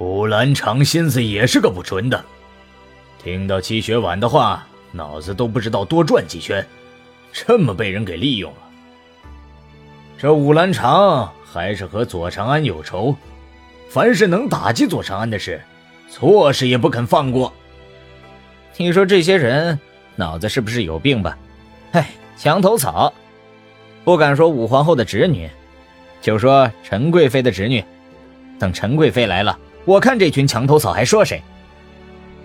武兰长心思也是个不纯的，听到七雪婉的话，脑子都不知道多转几圈，这么被人给利用了。这武兰长还是和左长安有仇，凡是能打击左长安的事，错事也不肯放过。你说这些人脑子是不是有病吧？哎，墙头草，不敢说武皇后的侄女，就说陈贵妃的侄女。等陈贵妃来了。我看这群墙头草还说谁？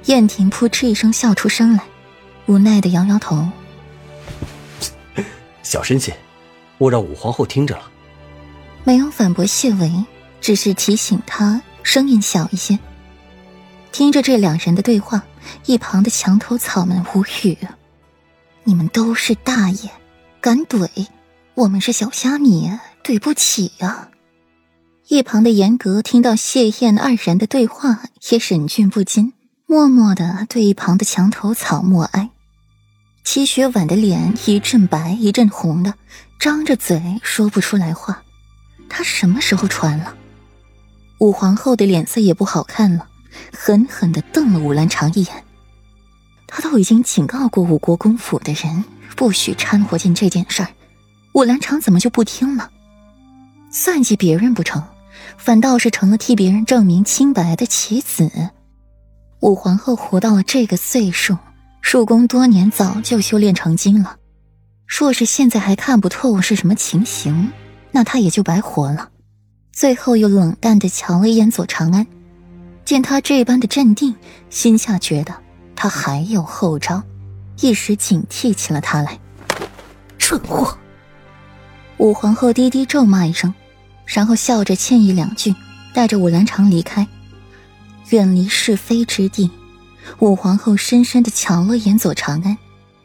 燕婷扑哧一声笑出声来，无奈的摇摇头。小声些，我让武皇后听着了。没有反驳谢维，只是提醒他声音小一些。听着这两人的对话，一旁的墙头草们无语。你们都是大爷，敢怼，我们是小虾米，对不起呀。一旁的严格听到谢燕二人的对话，也忍俊不禁，默默的对一旁的墙头草默哀。齐雪婉的脸一阵白一阵红的，张着嘴说不出来话。她什么时候传了？武皇后的脸色也不好看了，狠狠的瞪了武兰长一眼。他都已经警告过武国公府的人，不许掺和进这件事儿，武兰长怎么就不听了？算计别人不成？反倒是成了替别人证明清白的棋子。武皇后活到了这个岁数，入宫多年，早就修炼成精了。若是现在还看不透是什么情形，那她也就白活了。最后又冷淡的瞧了一眼左长安，见他这般的镇定，心下觉得他还有后招，一时警惕起了他来。蠢货！武皇后低低咒骂一声。然后笑着歉意两句，带着武兰长离开，远离是非之地。武皇后深深的瞧了眼左长安，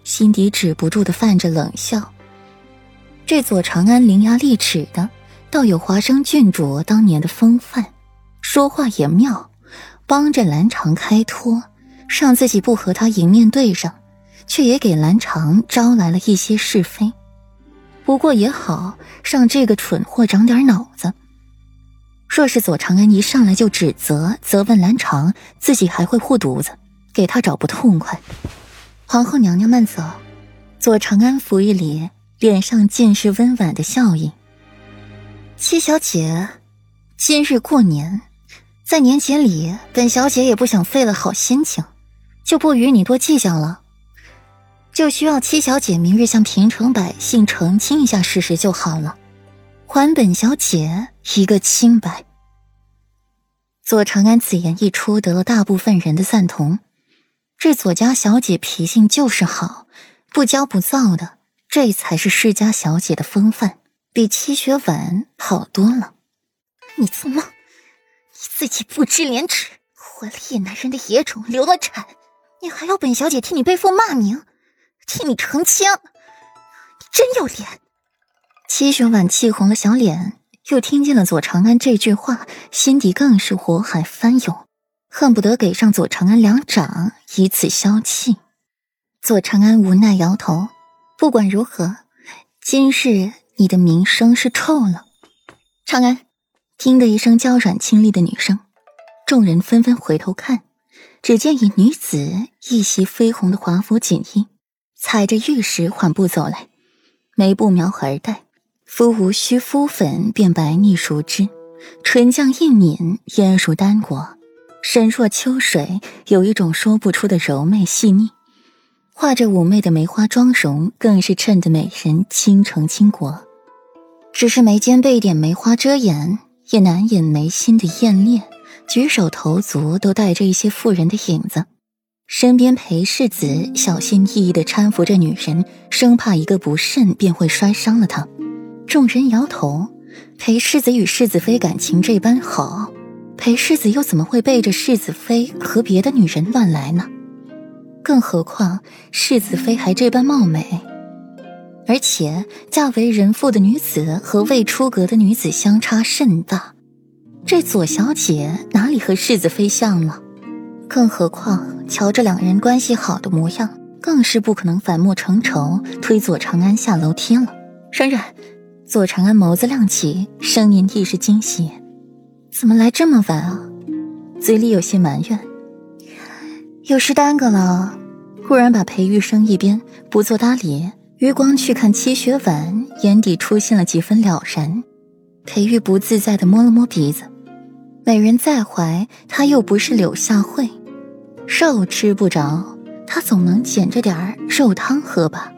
心底止不住的泛着冷笑。这左长安伶牙俐齿的，倒有华生郡主当年的风范，说话也妙，帮着兰长开脱，让自己不和他迎面对上，却也给兰长招来了一些是非。不过也好，让这个蠢货长点脑子。若是左长安一上来就指责、责问兰长，自己还会护犊子，给他找不痛快。皇后娘娘慢走。左长安扶一礼，脸上尽是温婉的笑意。七小姐，今日过年，在年节里，本小姐也不想费了好心情，就不与你多计较了。就需要七小姐明日向平城百姓澄清一下事实就好了，还本小姐一个清白。左长安此言一出，得了大部分人的赞同。这左家小姐脾性就是好，不骄不躁的，这才是世家小姐的风范，比七雪婉好多了。你做梦！你自己不知廉耻，怀了野男人的野种，流了产，你还要本小姐替你背负骂名？替你澄清，你真有脸！七雪婉气红了小脸，又听见了左长安这句话，心底更是火海翻涌，恨不得给上左长安两掌，以此消气。左长安无奈摇头，不管如何，今日你的名声是臭了。长安，听得一声娇软清丽的女声，众人纷纷回头看，只见一女子一袭绯红的华服锦衣。踩着玉石缓步走来，眉不描而黛，肤无需敷粉便白腻如脂，唇绛一抿烟如丹果，身若秋水，有一种说不出的柔媚细腻。画着妩媚的梅花妆容，更是衬得美人倾城倾国。只是眉间被一点梅花遮掩，也难掩眉心的艳烈，举手投足都带着一些妇人的影子。身边裴世子小心翼翼地搀扶着女人，生怕一个不慎便会摔伤了她。众人摇头。裴世子与世子妃感情这般好，裴世子又怎么会背着世子妃和别的女人乱来呢？更何况世子妃还这般貌美，而且嫁为人妇的女子和未出阁的女子相差甚大，这左小姐哪里和世子妃像了？更何况，瞧着两人关系好的模样，更是不可能反目成仇，推左长安下楼梯了。冉冉，左长安眸子亮起，声音亦是惊喜：“怎么来这么晚啊？嘴里有些埋怨。有事耽搁了，忽然把裴玉生一边，不做搭理。余光去看戚雪婉，眼底出现了几分了然。裴玉不自在的摸了摸鼻子，美人在怀，他又不是柳下惠，肉吃不着，他总能捡着点儿肉汤喝吧。